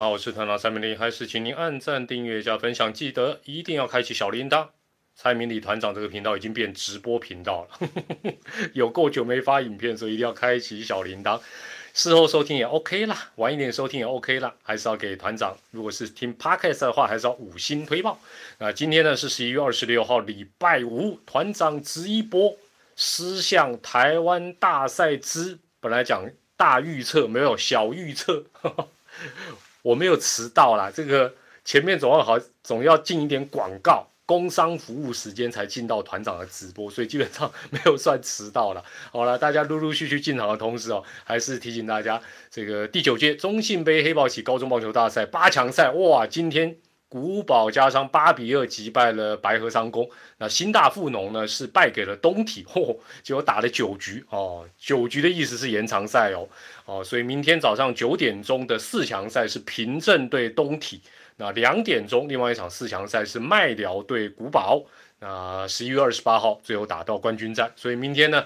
好，我是团长蔡明礼，还是请您按赞、订阅、加分享，记得一定要开启小铃铛。蔡明礼团长这个频道已经变直播频道了，有够久没发影片，所以一定要开启小铃铛。事后收听也 OK 啦，晚一点收听也 OK 啦，还是要给团长。如果是听 Podcast 的话，还是要五星推报。那今天呢是十一月二十六号，礼拜五，团长直一波狮象台湾大赛之，本来讲大预测，没有小预测。我没有迟到啦，这个前面总要好，总要进一点广告，工商服务时间才进到团长的直播，所以基本上没有算迟到了。好了，大家陆陆续续进场的同时哦，还是提醒大家，这个第九届中信杯黑豹旗高中棒球大赛八强赛，哇，今天。古堡加上八比二击败了白河商工，那新大富农呢是败给了东体，嚯，结果打了九局哦，九局的意思是延长赛哦，哦，所以明天早上九点钟的四强赛是平镇对东体，那两点钟另外一场四强赛是麦寮对古堡，那十一月二十八号最后打到冠军战，所以明天呢，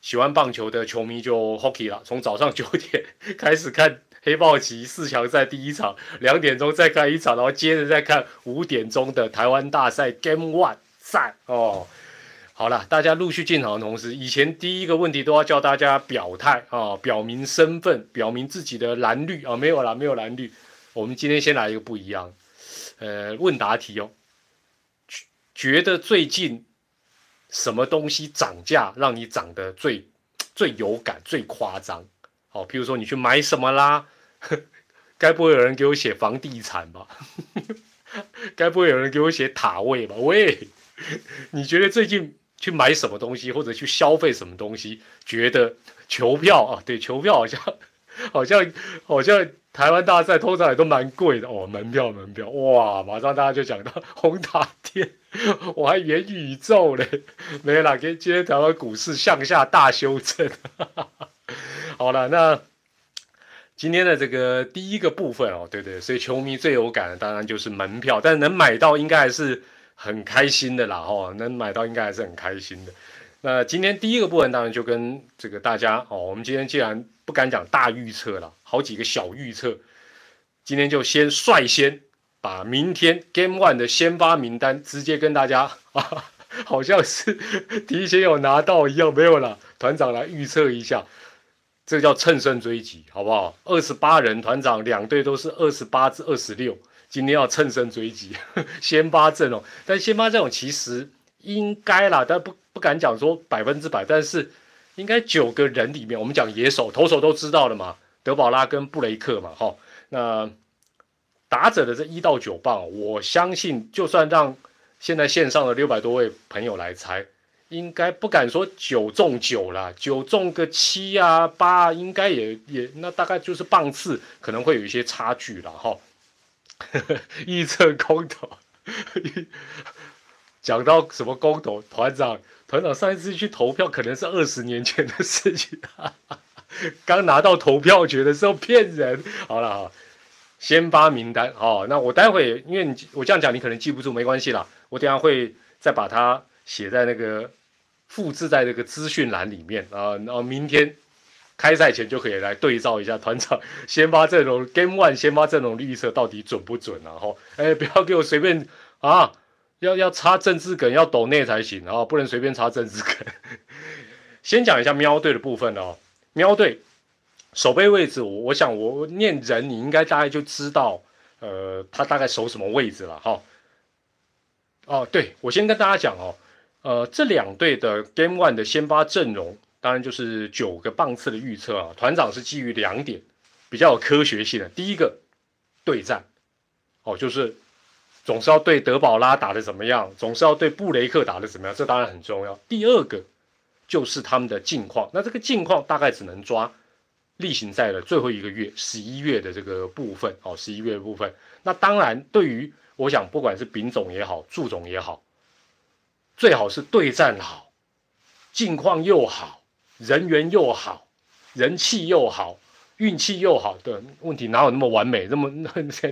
喜欢棒球的球迷就 hockey 了，从早上九点开始看。黑豹旗四强赛第一场，两点钟再看一场，然后接着再看五点钟的台湾大赛 Game One 赛哦。好了，大家陆续进场的同时，以前第一个问题都要叫大家表态啊，表明身份，表明自己的蓝绿啊，没有啦，没有蓝绿。我们今天先来一个不一样，呃，问答题哦。觉得最近什么东西涨价让你涨得最最有感、最夸张？好，譬如说你去买什么啦？该不会有人给我写房地产吧？该不会有人给我写塔位吧？喂，你觉得最近去买什么东西，或者去消费什么东西？觉得球票啊，对，球票好像 好像好像台湾大赛通常也都蛮贵的哦，门票门票哇，马上大家就讲到红塔店，我还元宇宙嘞，没了，今今天台湾股市向下大修正，好了，那。今天的这个第一个部分哦，对对，所以球迷最有感的当然就是门票，但能买到应该还是很开心的啦，哦，能买到应该还是很开心的。那今天第一个部分当然就跟这个大家哦，我们今天既然不敢讲大预测了，好几个小预测，今天就先率先把明天 Game One 的先发名单直接跟大家啊，好像是提前有拿到一样，没有了，团长来预测一下。这叫乘胜追击，好不好？二十八人团长，两队都是二十八至二十六，今天要乘胜追击，先发阵容。但先发阵容其实应该啦，但不不敢讲说百分之百，但是应该九个人里面，我们讲野手、投手都知道了嘛，德保拉跟布雷克嘛，哈。那打者的这一到九棒，我相信就算让现在线上的六百多位朋友来猜。应该不敢说九中九啦，九中个七啊八，应该也也那大概就是棒次可能会有一些差距了哈。预测空投，讲到什么空投团长，团长上一次去投票可能是二十年前的事情，刚拿到投票权的时候骗人。好了哈，先发名单哦，那我待会因为你我这样讲你可能记不住，没关系啦，我等下会再把它。写在那个复制在那个资讯栏里面啊，然后明天开赛前就可以来对照一下团长先发阵容 Game One 先发阵容预测到底准不准啊？吼，哎，不要给我随便啊，要要插政治梗要抖内才行啊，不能随便插政治梗。先讲一下喵队的部分哦，喵队守备位置，我我想我念人你应该大概就知道，呃，他大概守什么位置了哈。哦，对我先跟大家讲哦。呃，这两队的 Game One 的先发阵容，当然就是九个棒次的预测啊。团长是基于两点比较有科学性的。第一个，对战，哦，就是总是要对德保拉打的怎么样，总是要对布雷克打的怎么样，这当然很重要。第二个，就是他们的近况。那这个近况大概只能抓例行赛的最后一个月，十一月的这个部分哦，十一月的部分。那当然，对于我想，不管是丙总也好，祝总也好。最好是对战好，境况又好，人缘又好，人气又好，运气又好的问题哪有那么完美？那么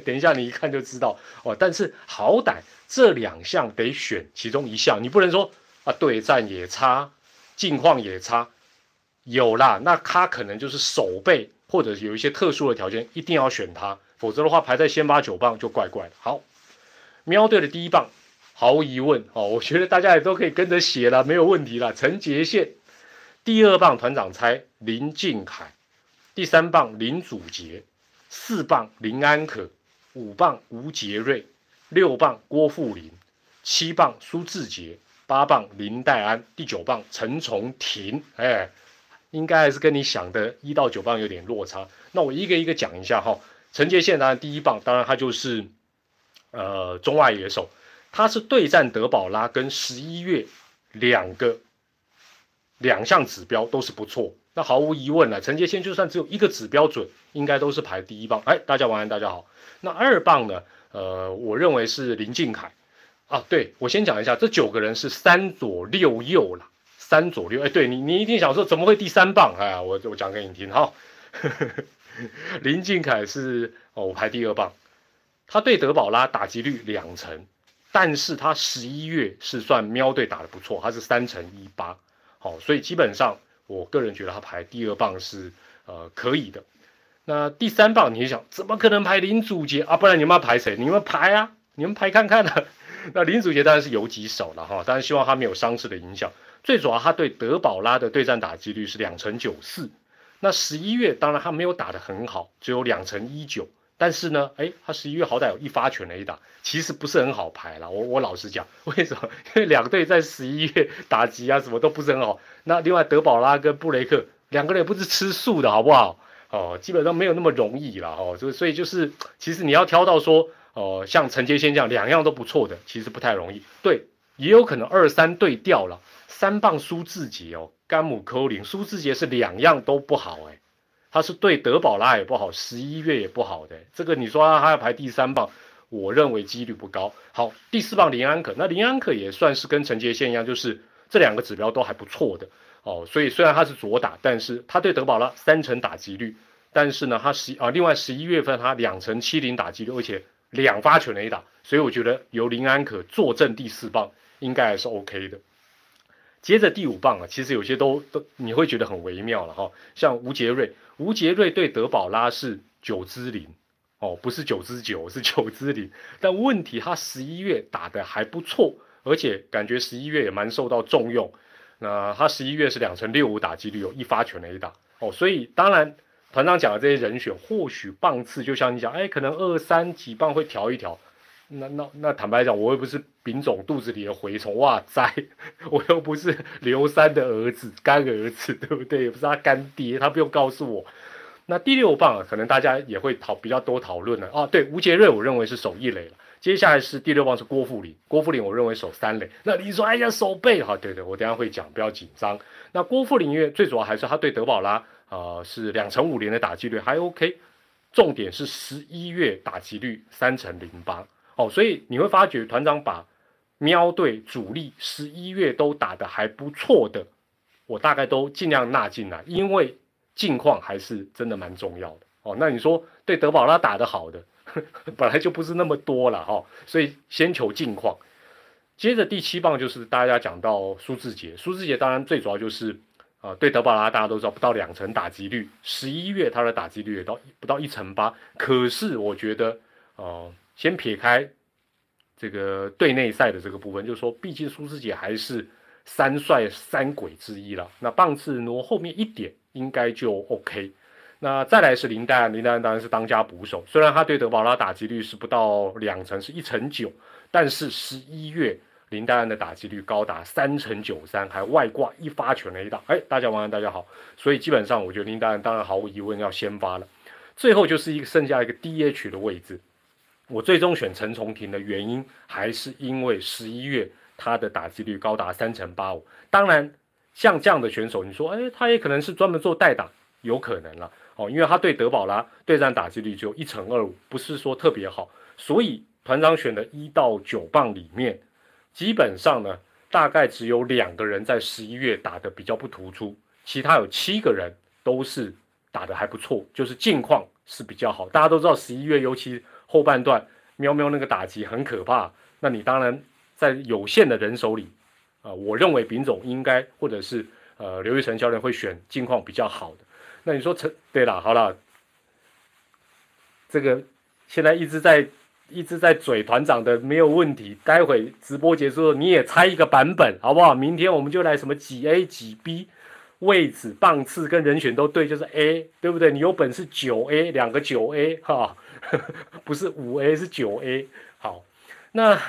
等一下你一看就知道哦。但是好歹这两项得选其中一项，你不能说啊对战也差，境况也差，有啦，那他可能就是手背或者有一些特殊的条件，一定要选他。否则的话排在先发九棒就怪怪的。好，喵队的第一棒，毫无疑问哦，我觉得大家也都可以跟着写了，没有问题了。陈杰宪，第二棒团长猜林敬凯，第三棒林祖杰，四棒林安可，五棒吴杰瑞，六棒郭富林，七棒苏志杰，八棒林黛安，第九棒陈重廷。哎。应该还是跟你想的一到九棒有点落差。那我一个一个讲一下哈。陈杰宪当然第一棒，当然他就是呃中外野手，他是对战德保拉跟十一月两个两项指标都是不错。那毫无疑问了，陈杰先就算只有一个指标准，应该都是排第一棒。哎，大家晚安，大家好。那二棒呢？呃，我认为是林敬凯啊。对我先讲一下，这九个人是三左六右了。三左六，哎，对你，你一定想说怎么会第三棒？哎，我我讲给你听哈。林敬凯是哦，我排第二棒，他对德保拉打击率两成，但是他十一月是算喵队打的不错，他是三成一八，好，所以基本上我个人觉得他排第二棒是呃可以的。那第三棒，你想怎么可能排林祖杰啊？不然你们要排谁？你们排啊，你们排看看啊。那林祖杰当然是游击手了哈，当然希望他没有伤势的影响。最主要，他对德保拉的对战打击率是两成九四。那十一月当然他没有打得很好，只有两成一九。但是呢，哎，他十一月好歹有一发全垒打，其实不是很好排了。我我老实讲，为什么？因为两队在十一月打击啊什么都不是很好。那另外德保拉跟布雷克两个人也不是吃素的好不好？哦，基本上没有那么容易了哦。就所以就是，其实你要挑到说，哦，像陈杰先这样两样都不错的，其实不太容易。对，也有可能二三对调了。三棒苏志杰哦，甘姆科林，苏志杰是两样都不好哎，他是对德保拉也不好，十一月也不好的，这个你说他要排第三棒，我认为几率不高。好，第四棒林安可，那林安可也算是跟陈杰宪一样，就是这两个指标都还不错的哦，所以虽然他是左打，但是他对德保拉三成打击率，但是呢，他十啊，另外十一月份他两成七零打击率，而且两发全垒打，所以我觉得由林安可坐镇第四棒应该还是 OK 的。接着第五棒啊，其实有些都都你会觉得很微妙了哈，像吴杰瑞，吴杰瑞对德保拉是九之零哦，不是九之九，是九之零。但问题他十一月打的还不错，而且感觉十一月也蛮受到重用。那他十一月是两成六五打击率，有一发全垒打哦，所以当然团长讲的这些人选，或许棒次就像你讲，哎，可能二三几棒会调一调。那那那坦白讲，我又不是丙种肚子里的蛔虫，哇塞！我又不是刘三的儿子干儿子，对不对？也不是他干爹，他不用告诉我。那第六棒，可能大家也会讨比较多讨论了啊。对，吴杰瑞，我认为是守一垒了。接下来是第六棒是郭富林，郭富林我认为守三垒。那你说，哎呀，守备哈？对对，我等下会讲，不要紧张。那郭富林因为最主要还是他对德保拉啊是两成五连的打击率还 OK，重点是十一月打击率三成零八。哦，所以你会发觉团长把喵队主力十一月都打得还不错的，我大概都尽量纳进来，因为近况还是真的蛮重要的。哦，那你说对德保拉打得好的，本来就不是那么多了哈，所以先求近况。接着第七棒就是大家讲到苏志杰，苏志杰当然最主要就是啊，对德保拉大家都知道不到两成打击率，十一月他的打击率也到不到一成八，可是我觉得哦。先撇开这个队内赛的这个部分，就是说，毕竟苏志杰还是三帅三鬼之一了。那棒次挪后面一点，应该就 OK。那再来是林丹，林丹当然是当家捕手。虽然他对德保拉打击率是不到两成，是一成九，但是十一月林丹的打击率高达三成九三，还外挂一发全垒打。哎，大家晚安，大家好。所以基本上，我觉得林丹当然毫无疑问要先发了。最后就是一个剩下一个 DH 的位置。我最终选陈重廷的原因，还是因为十一月他的打击率高达三成八五。当然，像这样的选手，你说，哎，他也可能是专门做代打，有可能了哦，因为他对德保拉对战打击率只有一成二五，不是说特别好。所以团长选的一到九棒里面，基本上呢，大概只有两个人在十一月打的比较不突出，其他有七个人都是打的还不错，就是近况是比较好。大家都知道十一月尤其。后半段喵喵那个打击很可怕，那你当然在有限的人手里，啊，我认为丙总应该或者是呃刘玉成教练会选近况比较好的。那你说陈对了，好了，这个现在一直在一直在嘴团长的没有问题，待会直播结束你也猜一个版本好不好？明天我们就来什么几 A 几 B 位置棒次跟人选都对，就是 A 对不对？你有本事九 A 两个九 A 哈，不是五 A 是九 A 好，那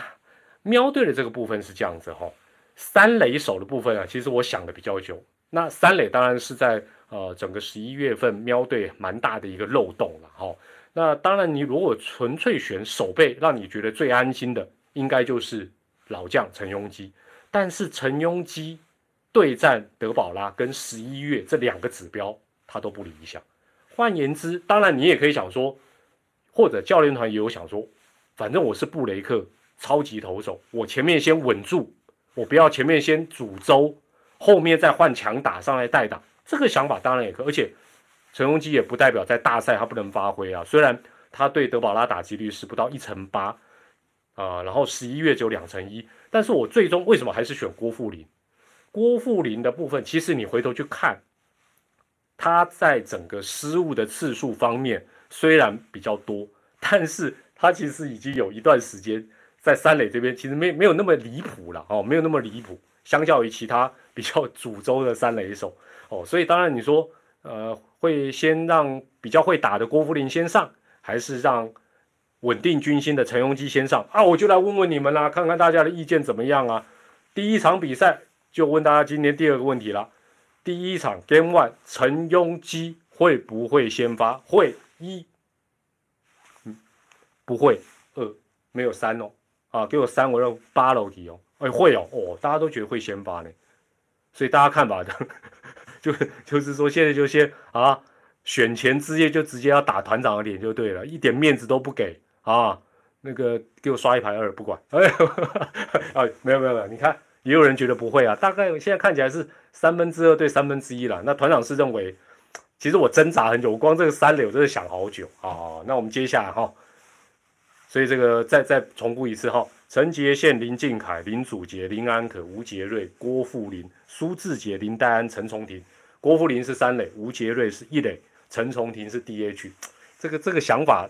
喵队的这个部分是这样子哈，三垒手的部分啊，其实我想的比较久。那三垒当然是在呃整个十一月份喵队蛮大的一个漏洞了哈。那当然你如果纯粹选守备，让你觉得最安心的，应该就是老将陈庸基。但是陈庸基对战德保拉跟十一月这两个指标，他都不理想。换言之，当然你也可以想说，或者教练团也有想说，反正我是布雷克超级投手，我前面先稳住，我不要前面先煮粥。后面再换强打上来代打，这个想法当然也可，而且陈荣基也不代表在大赛他不能发挥啊。虽然他对德保拉打击率是不到一成八啊，然后十一月只有两成一，但是我最终为什么还是选郭富林？郭富林的部分，其实你回头去看，他在整个失误的次数方面虽然比较多，但是他其实已经有一段时间在三垒这边其实没没有那么离谱了哦，没有那么离谱。相较于其他比较 主轴的三垒手哦，所以当然你说，呃，会先让比较会打的郭富林先上，还是让稳定军心的陈荣基先上啊？我就来问问你们啦，看看大家的意见怎么样啊？第一场比赛就问大家今天第二个问题了，第一场 Game One 陈庸基会不会先发？会一，嗯，不会二，没有三哦，啊，给我三，我要八楼题哦。哎，会哦，哦，大家都觉得会先发呢，所以大家看法的，就就是说现在就先啊，选前之夜就直接要打团长的脸就对了，一点面子都不给。啊，那个给我刷一排二不管，哎，啊，没有没有没有，你看也有人觉得不会啊，大概现在看起来是三分之二对三分之一了，那团长是认为，其实我挣扎很久，我光这个三垒我真的想好久啊，那我们接下来哈，所以这个再再重复一次哈。陈杰宪、林敬凯、林祖杰、林安可、吴杰瑞、郭富林、苏志杰、林黛安、陈崇廷。郭富林是三垒，吴杰瑞是一垒，陈崇廷是 DH。这个这个想法，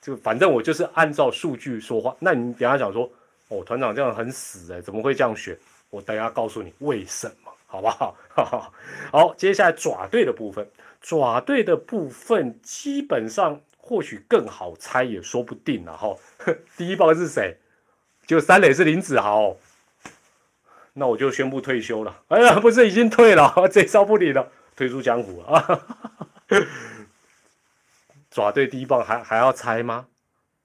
就反正我就是按照数据说话。那你等下讲说，哦，团长这样很死哎，怎么会这样选？我等下告诉你为什么，好不好？好，接下来爪队的部分，爪队的部分基本上或许更好猜也说不定了哈。第一棒是谁？就三垒是林子豪，那我就宣布退休了。哎呀，不是已经退了，这招不理了，退出江湖了啊！爪队第一棒还还要猜吗？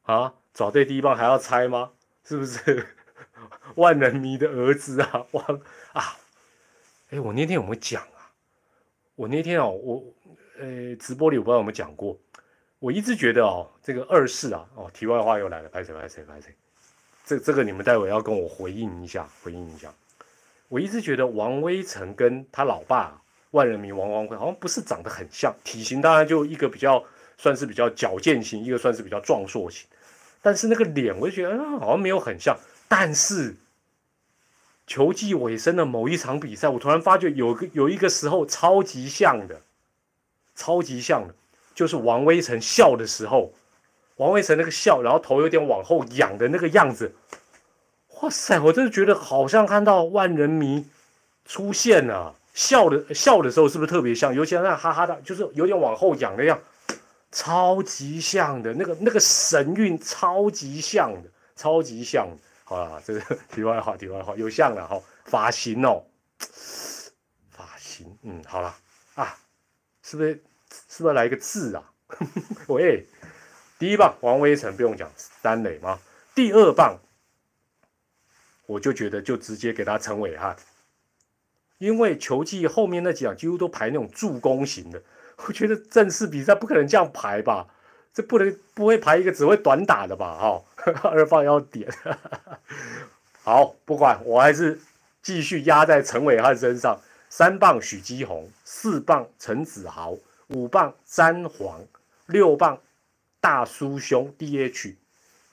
啊，爪队第一棒还要猜吗？是不是 万人迷的儿子啊？哇啊！哎，我那天有没有讲啊？我那天哦，我呃直播里我不知道有没有讲过。我一直觉得哦，这个二世啊，哦，题外话又来了，拍谁拍谁拍谁。这这个你们待会要跟我回应一下，回应一下。我一直觉得王威成跟他老爸万人迷王光辉好像不是长得很像，体型当然就一个比较算是比较矫健型，一个算是比较壮硕型，但是那个脸我就觉得好像没有很像。但是球季尾声的某一场比赛，我突然发觉有个有一个时候超级像的，超级像的，就是王威成笑的时候。王威成那个笑，然后头有点往后仰的那个样子，哇塞！我真的觉得好像看到万人迷出现了，笑的笑的时候是不是特别像？尤其那哈哈的，就是有点往后仰那样，超级像的那个那个神韵，超级像的，超级像。好了，这个 题外话，题外话，有像了哈，发型哦，发型，嗯，好了啊，是不是是不是来一个字啊？喂。第一棒王威成不用讲三垒吗？第二棒我就觉得就直接给他陈伟汉，因为球技后面那几场几乎都排那种助攻型的，我觉得正式比赛不可能这样排吧？这不能不会排一个只会短打的吧？哈，二棒要点，好，不管我还是继续压在陈伟汉身上。三棒许基宏，四棒陈子豪，五棒詹皇，六棒。大叔兄 DH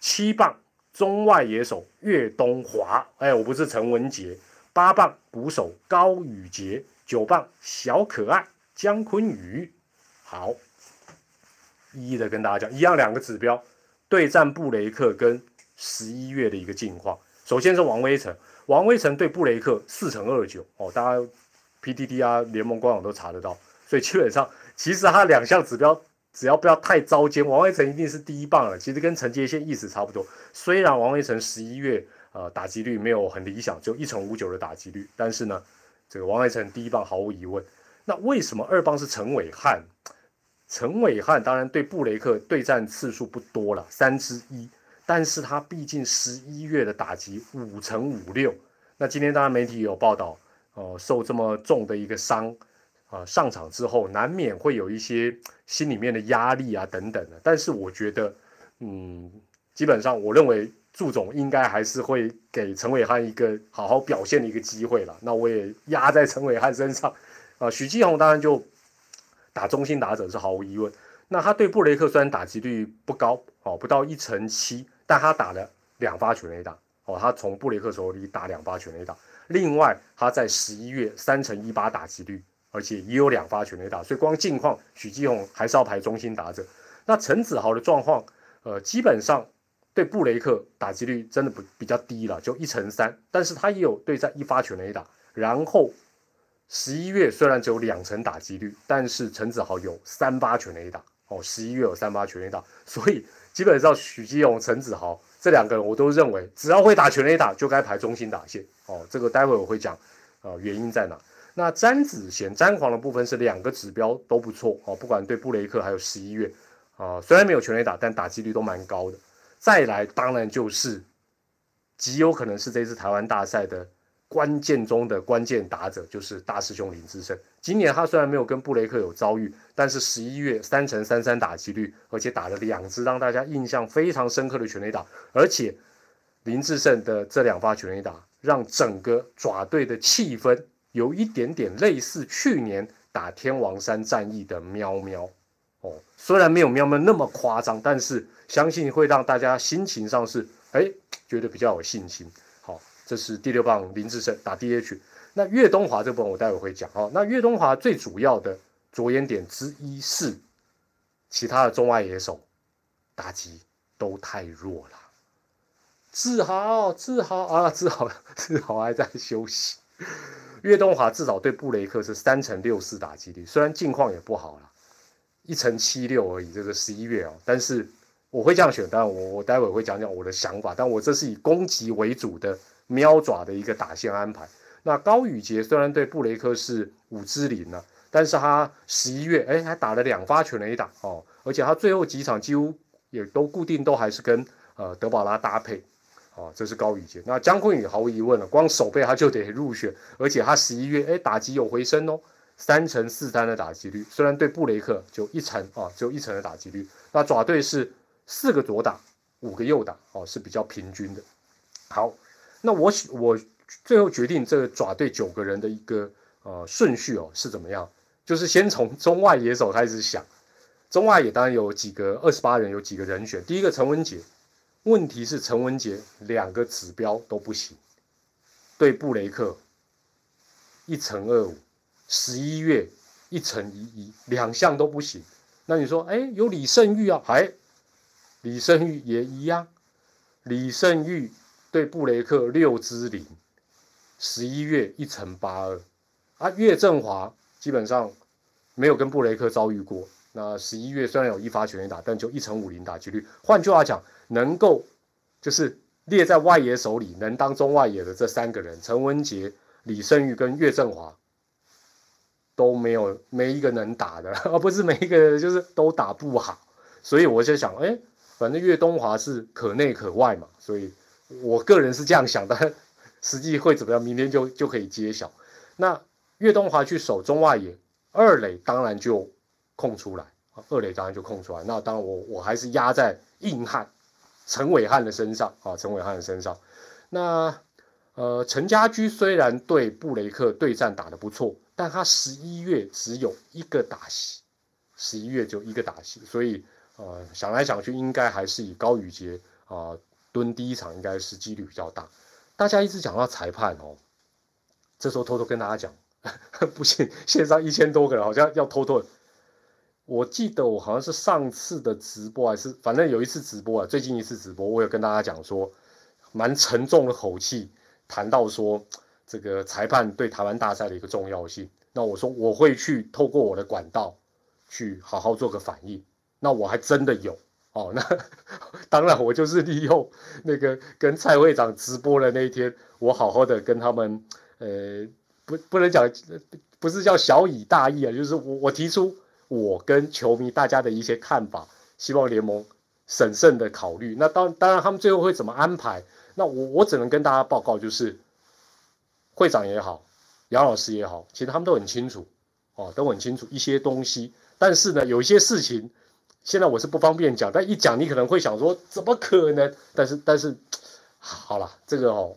七棒中外野手岳东华，哎，我不是陈文杰。八棒鼓手高宇杰，九棒小可爱姜坤宇。好，一一的跟大家讲，一样两个指标，对战布雷克跟十一月的一个近况。首先是王威成，王威成对布雷克四乘二九哦，大家 PDD 啊联盟官网都查得到，所以基本上其实他两项指标只要不要太糟践，王威成一定是第一棒了。其实跟陈杰宪意思差不多，虽然王威成十一月呃打击率没有很理想，就一乘五九的打击率，但是呢，这个王威成第一棒毫无疑问。那为什么二棒是陈伟汉？陈伟汉当然对布雷克对战次数不多了，三之一。但是他毕竟十一月的打击五乘五六，那今天当然媒体有报道，呃，受这么重的一个伤，啊，上场之后难免会有一些心里面的压力啊等等的。但是我觉得，嗯，基本上我认为祝总应该还是会给陈伟汉一个好好表现的一个机会了。那我也压在陈伟汉身上，啊，许继宏当然就打中心打者是毫无疑问。那他对布雷克虽然打击率不高，哦，不到一成七。但他打了两发全垒打哦，他从布雷克手里打两发全垒打。另外，他在十一月三乘一八打击率，而且也有两发全垒打。所以光近况，许继宏还是要排中心打者。那陈子豪的状况，呃，基本上对布雷克打击率真的不比较低了，就一乘三。但是他也有对战一发全垒打。然后十一月虽然只有两成打击率，但是陈子豪有三八全垒打哦，十一月有三八全垒打，所以。基本上许基勇、陈子豪这两个人，我都认为只要会打全垒打，就该排中心打线哦。这个待会我会讲，呃，原因在哪？那詹子贤、詹皇的部分是两个指标都不错哦，不管对布雷克还有十一月啊，虽然没有全垒打，但打击率都蛮高的。再来，当然就是极有可能是这次台湾大赛的。关键中的关键打者就是大师兄林志胜。今年他虽然没有跟布雷克有遭遇，但是十一月三乘三三打击率，而且打了两支让大家印象非常深刻的全垒打，而且林志胜的这两发全垒打，让整个爪队的气氛有一点点类似去年打天王山战役的喵喵哦，虽然没有喵喵那么夸张，但是相信会让大家心情上是哎觉得比较有信心。这是第六棒林志胜打 DH，那岳东华这部分我待会会讲哦。那岳东华最主要的着眼点之一是，其他的中外野手打击都太弱了。志豪，志豪啊，志豪，志豪还在休息。岳东华至少对布雷克是三乘六四打击率，虽然近况也不好了，一乘七六而已。这个十一月哦，但是我会这样选，但我我待会会讲讲我的想法，但我这是以攻击为主的。喵爪的一个打线安排。那高宇杰虽然对布雷克是五支零了，但是他十一月哎还打了两发全垒打哦，而且他最后几场几乎也都固定都还是跟呃德保拉搭配哦，这是高宇杰。那姜昆宇毫无疑问了，光守备他就得入选，而且他十一月哎打击有回升哦，三成四三的打击率，虽然对布雷克就一成啊，只有一成的打击率。那爪队是四个左打，五个右打哦，是比较平均的。好。那我我最后决定这个爪队九个人的一个呃顺序哦是怎么样？就是先从中外野手开始想，中外野当然有几个二十八人有几个人选。第一个陈文杰，问题是陈文杰两个指标都不行，对布雷克一乘二五，十一月一乘一一，两项都不行。那你说，哎，有李胜玉啊，哎，李胜玉也一样，李胜玉。对布雷克六支零，十一月一乘八二，啊，岳振华基本上没有跟布雷克遭遇过。那十一月虽然有一发全垒打，但就一乘五零打击率。换句话讲，能够就是列在外野手里能当中外野的这三个人，陈文杰、李胜玉跟岳振华都没有没一个能打的，而 不是每一个就是都打不好。所以我就想，哎，反正岳东华是可内可外嘛，所以。我个人是这样想的，实际会怎么样？明天就就可以揭晓。那岳东华去守中外野，二垒当然就空出来，二垒当然就空出来。那当然我我还是压在硬汉陈伟汉的身上啊，陈伟汉的身上。那呃，陈家驹虽然对布雷克对战打得不错，但他十一月只有一个打席，十一月就一个打席，所以呃想来想去，应该还是以高宇杰啊。蹲第一场应该是几率比较大，大家一直讲到裁判哦，这时候偷偷跟大家讲，不行，线上一千多个人好像要偷偷，我记得我好像是上次的直播还是反正有一次直播啊，最近一次直播，我有跟大家讲说，蛮沉重的口气谈到说这个裁判对台湾大赛的一个重要性。那我说我会去透过我的管道去好好做个反应。那我还真的有哦。那 当然我就是利用那个跟蔡会长直播的那一天，我好好的跟他们呃不不能讲不是叫小以大义啊，就是我我提出。我跟球迷大家的一些看法，希望联盟审慎的考虑。那当当然，他们最后会怎么安排？那我我只能跟大家报告，就是会长也好，杨老师也好，其实他们都很清楚，哦，都很清楚一些东西。但是呢，有一些事情，现在我是不方便讲。但一讲，你可能会想说，怎么可能？但是但是，好了，这个哦，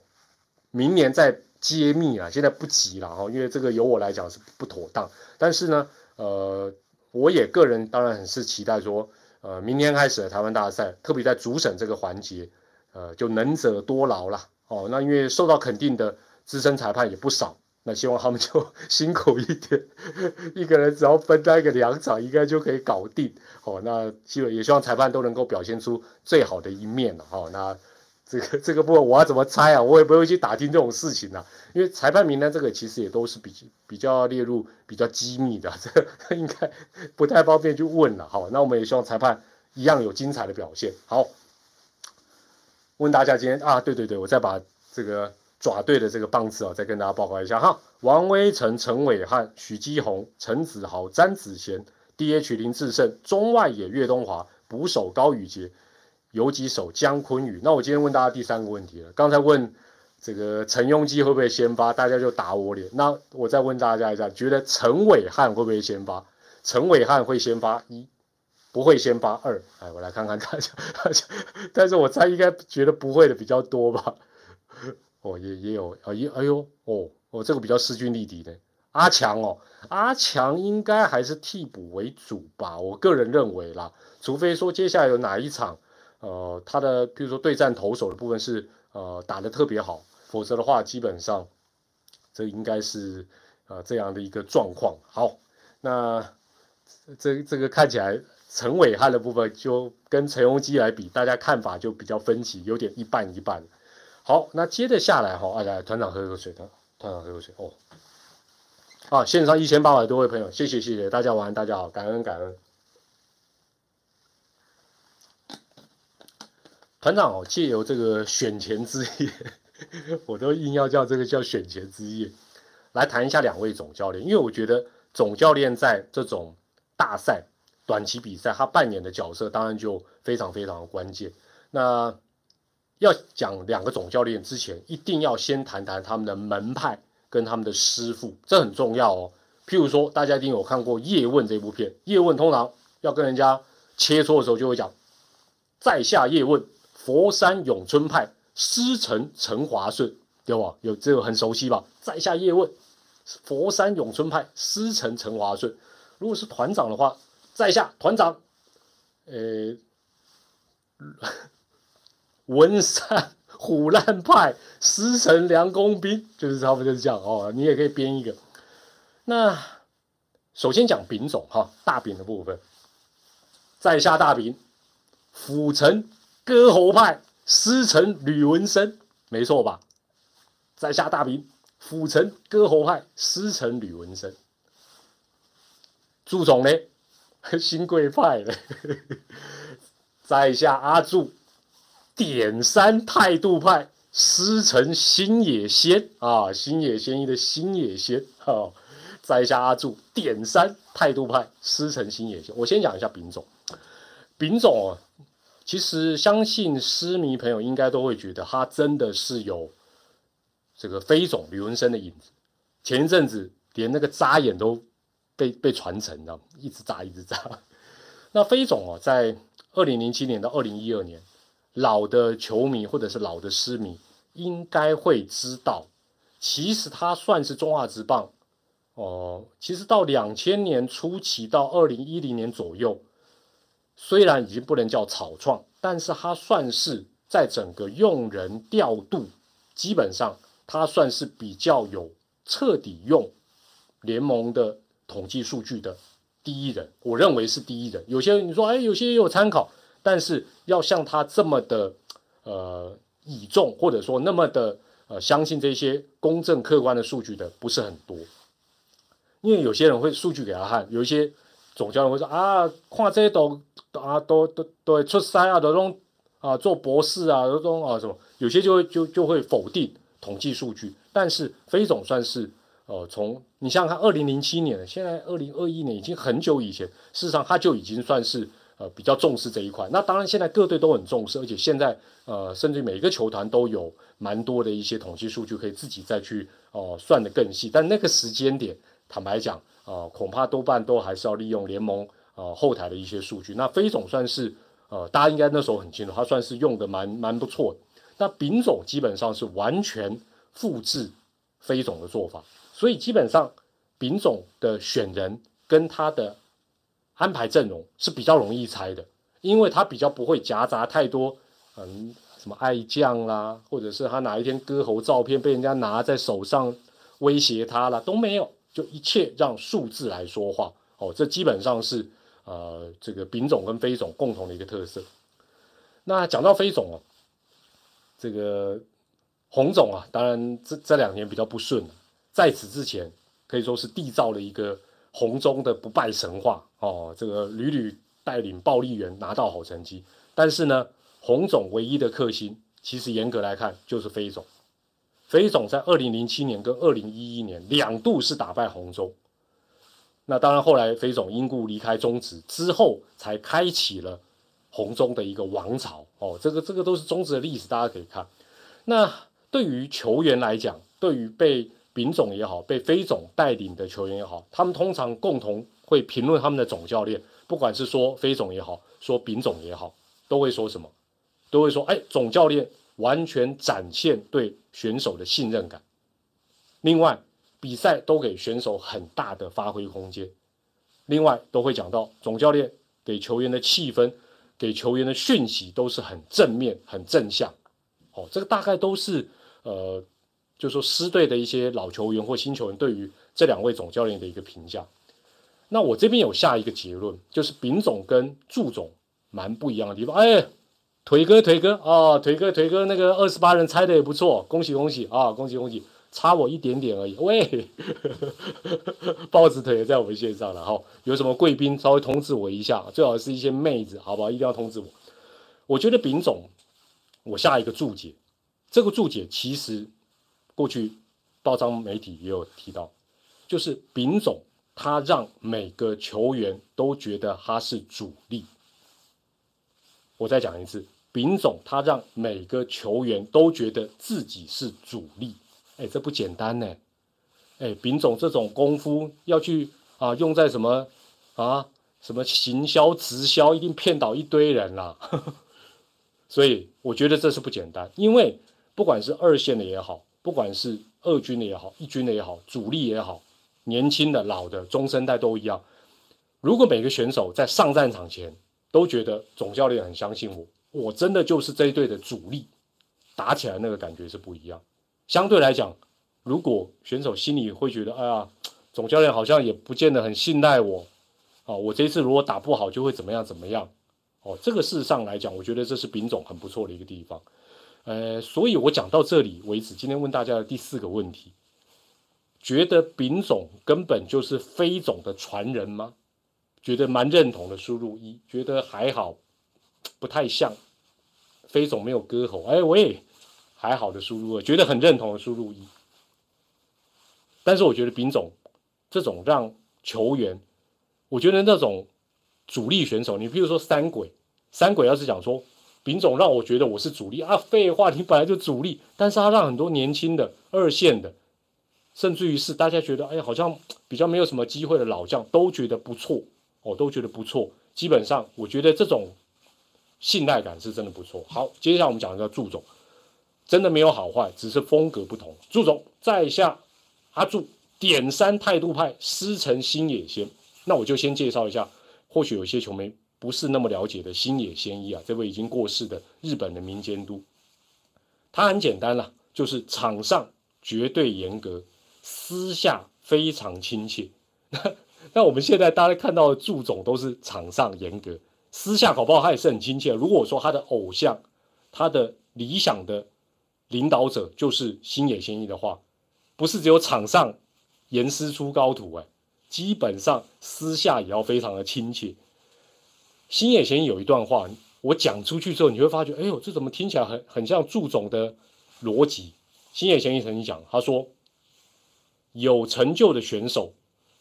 明年再揭秘啊，现在不急了哈，因为这个由我来讲是不妥当。但是呢，呃。我也个人当然很是期待说，呃，明天开始的台湾大赛，特别在主审这个环节，呃，就能者多劳了哦。那因为受到肯定的资深裁判也不少，那希望他们就 辛苦一点，一个人只要分担个两场，应该就可以搞定哦。那希望也希望裁判都能够表现出最好的一面了哦。那。这个这个部分我要怎么猜啊？我也不会去打听这种事情啊，因为裁判名单这个其实也都是比比较列入比较机密的，这应该不太方便去问了。好，那我们也希望裁判一样有精彩的表现。好，问大家今天啊，对对对，我再把这个爪队的这个棒次啊，再跟大家报告一下哈。王威成、陈伟汉、许基宏、陈子豪、詹子贤、D.H. 林志胜、中外野岳东华、捕手高宇杰。游击手姜坤宇，那我今天问大家第三个问题了。刚才问这个陈庸基会不会先发，大家就打我脸。那我再问大家一下，觉得陈伟汉会不会先发？陈伟汉会先发一，不会先发二。哎，我来看看大家大家，但是我猜应该觉得不会的比较多吧。哦，也也有啊，也哎呦，哦哦，这个比较势均力敌的。阿强哦，阿强应该还是替补为主吧，我个人认为啦，除非说接下来有哪一场。呃，他的比如说对战投手的部分是呃打的特别好，否则的话基本上这应该是呃这样的一个状况。好，那这这个看起来陈伟汉的部分就跟陈荣基来比，大家看法就比较分歧，有点一半一半。好，那接着下来哈，来团长喝口水，团团长喝口水哦。啊，线上一千八百多位朋友，谢谢谢谢大家晚安，大家好，感恩感恩。团长哦，借由这个选前之夜，我都硬要叫这个叫选前之夜，来谈一下两位总教练，因为我觉得总教练在这种大赛、短期比赛，他扮演的角色当然就非常非常的关键。那要讲两个总教练之前，一定要先谈谈他们的门派跟他们的师傅，这很重要哦。譬如说，大家一定有看过《叶问》这部片，叶问通常要跟人家切磋的时候，就会讲在下叶问。佛山永春派师承陈华顺，对吧？有这个很熟悉吧？在下叶问，佛山永春派师承陈华顺。如果是团长的话，在下团长，呃，文山虎烂派师承梁公斌，就是差不多就是这样哦。你也可以编一个。那首先讲丙种哈，大丙的部分，在下大丙，辅臣。歌喉派师承吕文生，没错吧？在下大丙，辅臣歌喉派师承吕文生。祝总呢？新贵派的，在下阿祝，点三态度派师承新野仙啊，新野仙一的新野仙啊，在下阿柱，点三态度派师承新野仙。我先讲一下丙种，丙种啊。其实，相信诗迷朋友应该都会觉得他真的是有这个飞总吕文生的影子。前一阵子连那个扎眼都被被传承，你知道吗？一直扎，一直扎。那飞总哦，在二零零七年到二零一二年，老的球迷或者是老的诗迷应该会知道，其实他算是中华职棒哦。其实到两千年初期到二零一零年左右。虽然已经不能叫草创，但是他算是在整个用人调度，基本上他算是比较有彻底用联盟的统计数据的第一人，我认为是第一人。有些你说，哎，有些也有参考，但是要像他这么的呃倚重，或者说那么的呃相信这些公正客观的数据的，不是很多。因为有些人会数据给他看，有一些总教练会说啊，看这些都啊都都都出赛啊，都种啊做博士啊，都种啊什么，有些就会就就会否定统计数据。但是飞总算是。呃，从你想想看，二零零七年，现在二零二一年已经很久以前，事实上他就已经算是呃比较重视这一块。那当然，现在各队都很重视，而且现在呃，甚至每个球团都有蛮多的一些统计数据可以自己再去哦算的更细。但那个时间点，坦白讲啊，恐怕多半都还是要利用联盟啊后台的一些数据。那飞总算是呃，大家应该那时候很清楚，他算是用的蛮蛮不错的。那丙总基本上是完全复制飞总的做法。所以基本上，丙总的选人跟他的安排阵容是比较容易猜的，因为他比较不会夹杂太多，嗯，什么爱将啦，或者是他哪一天割喉照片被人家拿在手上威胁他了都没有，就一切让数字来说话。哦，这基本上是呃这个丙总跟飞总共同的一个特色。那讲到飞总哦，这个洪总啊，当然这这两年比较不顺。在此之前，可以说是缔造了一个红中的不败神话哦。这个屡屡带领暴力员拿到好成绩，但是呢，红总唯一的克星，其实严格来看就是飞总。飞总在二零零七年跟二零一一年两度是打败红中。那当然，后来飞总因故离开中职之后，才开启了红中的一个王朝哦。这个这个都是中职的历史，大家可以看。那对于球员来讲，对于被丙总也好，被飞总带领的球员也好，他们通常共同会评论他们的总教练，不管是说飞总也好，说丙总也好，都会说什么？都会说，哎，总教练完全展现对选手的信任感。另外，比赛都给选手很大的发挥空间。另外，都会讲到总教练给球员的气氛，给球员的讯息都是很正面、很正向。哦，这个大概都是呃。就是说师队的一些老球员或新球员对于这两位总教练的一个评价，那我这边有下一个结论，就是丙总跟祝总蛮不一样的地方。哎，腿哥腿哥啊，腿哥腿哥，那个二十八人猜的也不错，恭喜恭喜啊，恭喜恭喜，差我一点点而已。喂，豹子腿也在我们线上了哈，有什么贵宾稍微通知我一下，最好是一些妹子，好不好？一定要通知我。我觉得丙总，我下一个注解，这个注解其实。过去报章媒体也有提到，就是丙总他让每个球员都觉得他是主力。我再讲一次，丙总他让每个球员都觉得自己是主力。哎，这不简单呢。哎，丙总这种功夫要去啊用在什么啊什么行销直销，一定骗倒一堆人啦。所以我觉得这是不简单，因为不管是二线的也好。不管是二军的也好，一军的也好，主力也好，年轻的、老的、中生代都一样。如果每个选手在上战场前都觉得总教练很相信我，我真的就是这一队的主力，打起来那个感觉是不一样。相对来讲，如果选手心里会觉得，哎呀，总教练好像也不见得很信赖我，啊，我这次如果打不好就会怎么样怎么样，哦，这个事实上来讲，我觉得这是丙总很不错的一个地方。呃，所以我讲到这里为止。今天问大家的第四个问题：觉得丙总根本就是飞总的传人吗？觉得蛮认同的，输入一；觉得还好，不太像，飞总没有割喉。哎喂，还好的输入二；觉得很认同的输入一。但是我觉得丙总这种让球员，我觉得那种主力选手，你比如说三鬼，三鬼要是讲说。丙总让我觉得我是主力啊！废话，你本来就主力，但是他让很多年轻的二线的，甚至于是大家觉得哎，好像比较没有什么机会的老将都觉得不错哦，都觉得不错。基本上，我觉得这种信赖感是真的不错。好，接下来我们讲一个祝总，真的没有好坏，只是风格不同。祝总在下阿祝点三态度派师承新野仙，那我就先介绍一下，或许有些球迷。不是那么了解的星野仙一啊，这位已经过世的日本的民监督，他很简单了，就是场上绝对严格，私下非常亲切。那我们现在大家看到的祝总都是场上严格，私下搞不好他也是很亲切。如果说他的偶像，他的理想的领导者就是星野贤一的话，不是只有场上严师出高徒哎，基本上私下也要非常的亲切。星野贤一有一段话，我讲出去之后，你会发觉，哎呦，这怎么听起来很很像祝总的逻辑？星野贤一曾经讲，他说，有成就的选手。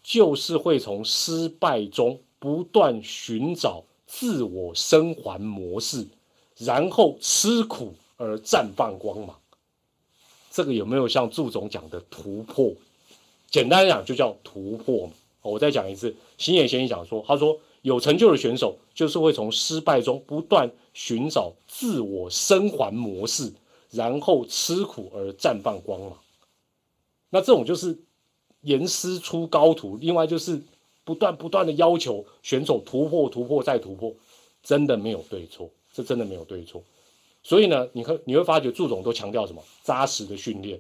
就是会从失败中不断寻找自我生还模式，然后吃苦而绽放光芒。这个有没有像祝总讲的突破？简单讲就叫突破嘛。我再讲一次，星野先生讲说，他说有成就的选手就是会从失败中不断寻找自我生还模式，然后吃苦而绽放光芒。那这种就是。严师出高徒，另外就是不断不断的要求选手突破、突破再突破，真的没有对错，这真的没有对错。所以呢，你会你会发觉祝总都强调什么？扎实的训练，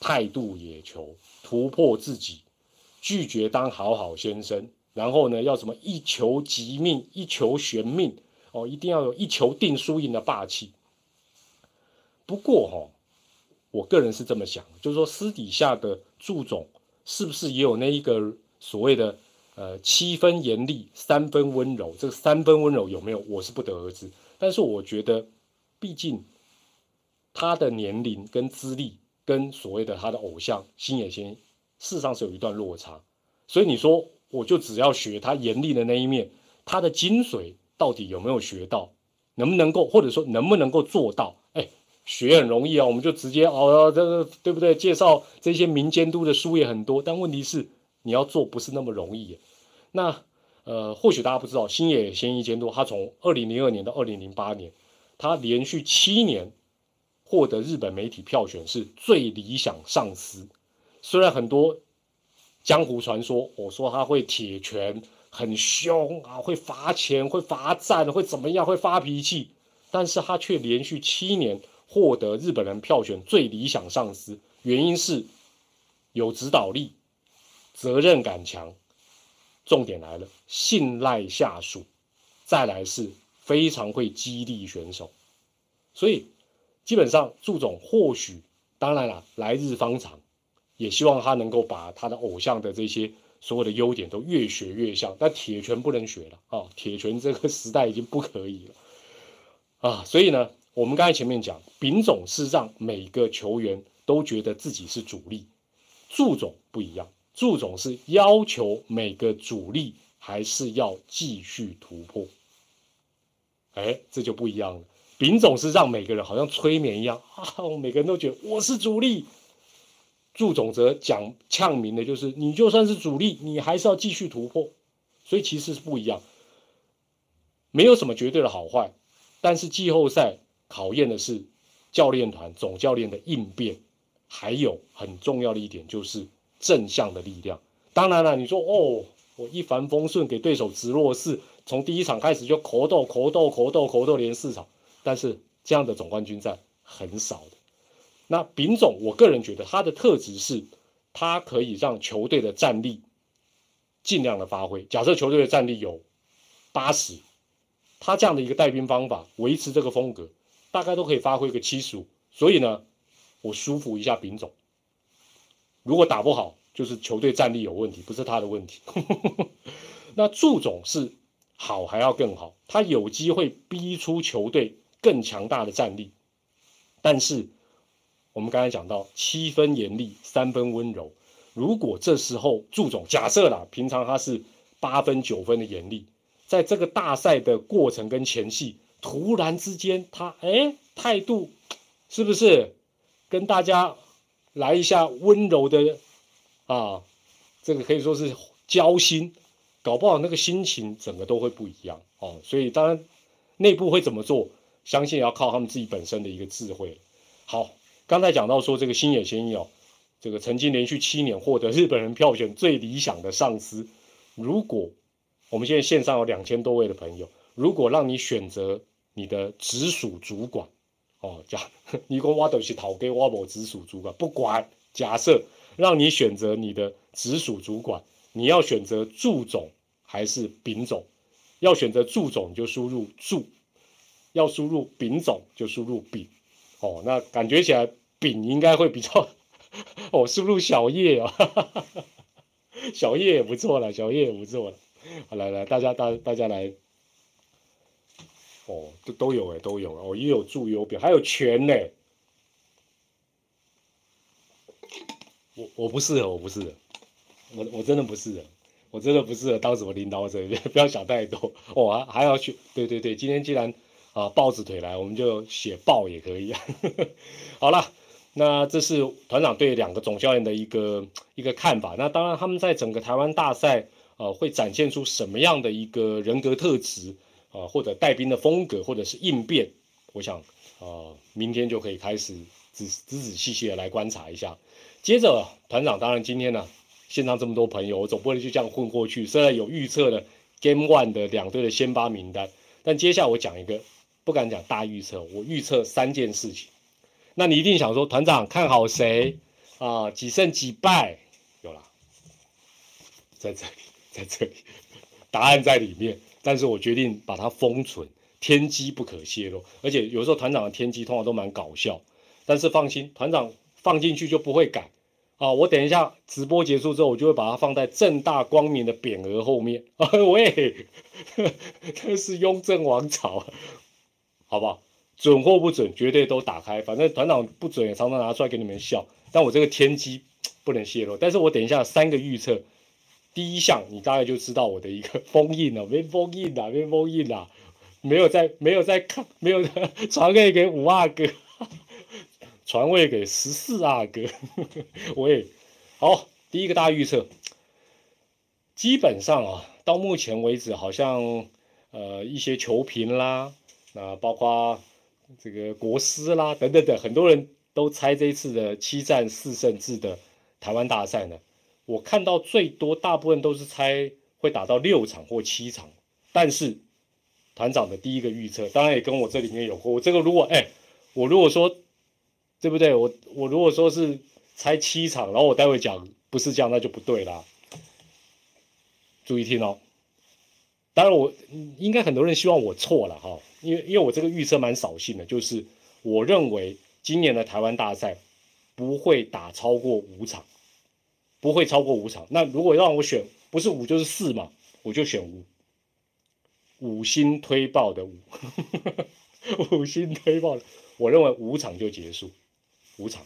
态度野球，突破自己，拒绝当好好先生。然后呢，要什么一球即命，一球悬命哦，一定要有一球定输赢的霸气。不过哈，我个人是这么想，就是说私底下的祝总。是不是也有那一个所谓的呃七分严厉三分温柔？这个三分温柔有没有？我是不得而知。但是我觉得，毕竟他的年龄跟资历跟所谓的他的偶像星野仙，事实上是有一段落差。所以你说我就只要学他严厉的那一面，他的精髓到底有没有学到？能不能够或者说能不能够做到？哎。学很容易啊，我们就直接哦，这个对不对？介绍这些民监督的书也很多，但问题是你要做不是那么容易。那呃，或许大家不知道，星野先一监督他从二零零二年到二零零八年，他连续七年获得日本媒体票选是最理想上司。虽然很多江湖传说，我说他会铁拳很凶啊，会罚钱、会罚站、会怎么样、会发脾气，但是他却连续七年。获得日本人票选最理想上司，原因是有指导力、责任感强。重点来了，信赖下属，再来是非常会激励选手。所以基本上，祝总或许当然了，来日方长，也希望他能够把他的偶像的这些所有的优点都越学越像。但铁拳不能学了啊，铁拳这个时代已经不可以了啊，所以呢。我们刚才前面讲，丙总是让每个球员都觉得自己是主力，祝总不一样，祝总是要求每个主力还是要继续突破。哎，这就不一样了。丙总是让每个人好像催眠一样啊，我每个人都觉得我是主力。祝总则讲呛明的就是，你就算是主力，你还是要继续突破。所以其实是不一样，没有什么绝对的好坏，但是季后赛。考验的是教练团总教练的应变，还有很重要的一点就是正向的力量。当然了，你说哦，我一帆风顺给对手直落四，从第一场开始就口斗口斗口斗口斗连四场，但是这样的总冠军战很少。那丙总，我个人觉得他的特质是，他可以让球队的战力尽量的发挥。假设球队的战力有八十，他这样的一个带兵方法，维持这个风格。大概都可以发挥个七十五，所以呢，我舒服一下丙总。如果打不好，就是球队战力有问题，不是他的问题。那祝总是好还要更好，他有机会逼出球队更强大的战力。但是我们刚才讲到七分严厉，三分温柔。如果这时候祝总假设啦，平常他是八分九分的严厉，在这个大赛的过程跟前戏。突然之间，他哎态度是不是跟大家来一下温柔的啊？这个可以说是交心，搞不好那个心情整个都会不一样哦。所以当然内部会怎么做，相信要靠他们自己本身的一个智慧。好，刚才讲到说这个星野贤一哦，这个曾经连续七年获得日本人票选最理想的上司。如果我们现在线上有两千多位的朋友，如果让你选择。你的直属主管，哦，假你跟我都是讨给我某直属主管，不管假设让你选择你的直属主管，你要选择祝总还是丙总？要选择祝总就输入祝，要输入丙总就输入丙。哦，那感觉起来饼应该会比较，哦，输入小叶 啊，小叶也不错了，小叶也不错了。好，来来，大家大大家来。哦，都都有哎，都有哦，也有祝有丙，还有全呢。我我不适合，我不适合，我我真的不适合，我真的不适合当什么领导者，不要想太多。我还还要去，对对对，今天既然啊豹子腿来，我们就写豹也可以啊。好了，那这是团长对两个总教练的一个一个看法。那当然，他们在整个台湾大赛呃，会展现出什么样的一个人格特质啊，或者带兵的风格，或者是应变，我想呃，明天就可以开始仔仔仔细细的来观察一下。接着，团长当然今天呢，现场这么多朋友，我总不能就这样混过去。虽然有预测的 Game One 的两队的先发名单，但接下来我讲一个，不敢讲大预测，我预测三件事情。那你一定想说，团长看好谁啊？几胜几败？有了，在这里，在这里，答案在里面。但是我决定把它封存，天机不可泄露。而且有时候团长的天机通常都蛮搞笑，但是放心，团长放进去就不会改。啊，我等一下直播结束之后，我就会把它放在正大光明的匾额后面。啊 喂，这是雍正王朝，好不好？准或不准，绝对都打开。反正团长不准也常常拿出来给你们笑。但我这个天机不能泄露。但是我等一下三个预测，第一项你大概就知道我的一个 封印了，没封印啦，没封印啦，没有在没有在看，没有 传给给五阿哥。传位给十四阿哥，我也好。第一个大预测，基本上啊，到目前为止，好像呃一些球评啦，那包括这个国师啦等等等，很多人都猜这一次的七战四胜制的台湾大赛呢。我看到最多大部分都是猜会打到六场或七场，但是团长的第一个预测，当然也跟我这里面有我这个如果哎，我如果说。对不对？我我如果说是猜七场，然后我待会讲不是这样，那就不对啦。注意听哦。当然，我应该很多人希望我错了哈，因为因为我这个预测蛮扫兴的，就是我认为今年的台湾大赛不会打超过五场，不会超过五场。那如果让我选，不是五就是四嘛，我就选五。五星推爆的五，五星推爆的，我认为五场就结束。五场，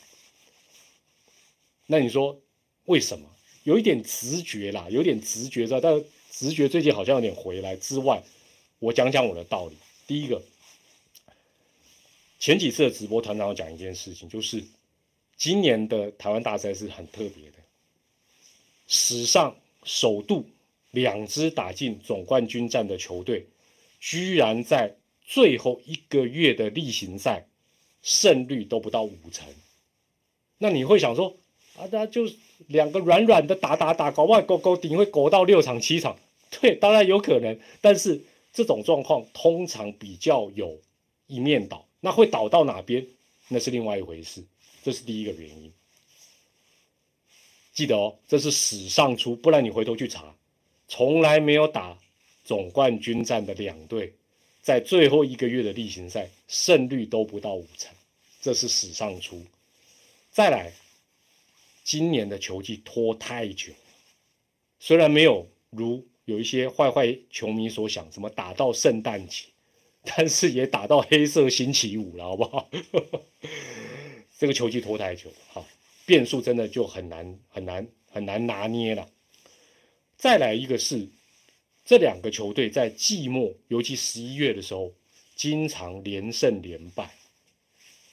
那你说为什么？有一点直觉啦，有点直觉在，但直觉最近好像有点回来。之外，我讲讲我的道理。第一个，前几次的直播团长讲一件事情，就是今年的台湾大赛是很特别的，史上首度两支打进总冠军战的球队，居然在最后一个月的例行赛。胜率都不到五成，那你会想说啊，那就两个软软的打打打，搞不好勾勾顶会勾到六场七场，对，当然有可能，但是这种状况通常比较有一面倒，那会倒到哪边，那是另外一回事，这是第一个原因。记得哦，这是史上出，不然你回头去查，从来没有打总冠军战的两队。在最后一个月的例行赛，胜率都不到五成，这是史上出。再来，今年的球季拖太久，虽然没有如有一些坏坏球迷所想，什么打到圣诞节，但是也打到黑色星期五了，好不好？这个球季拖太久，好，变数真的就很难很难很难拿捏了。再来一个是。这两个球队在季末，尤其十一月的时候，经常连胜连败。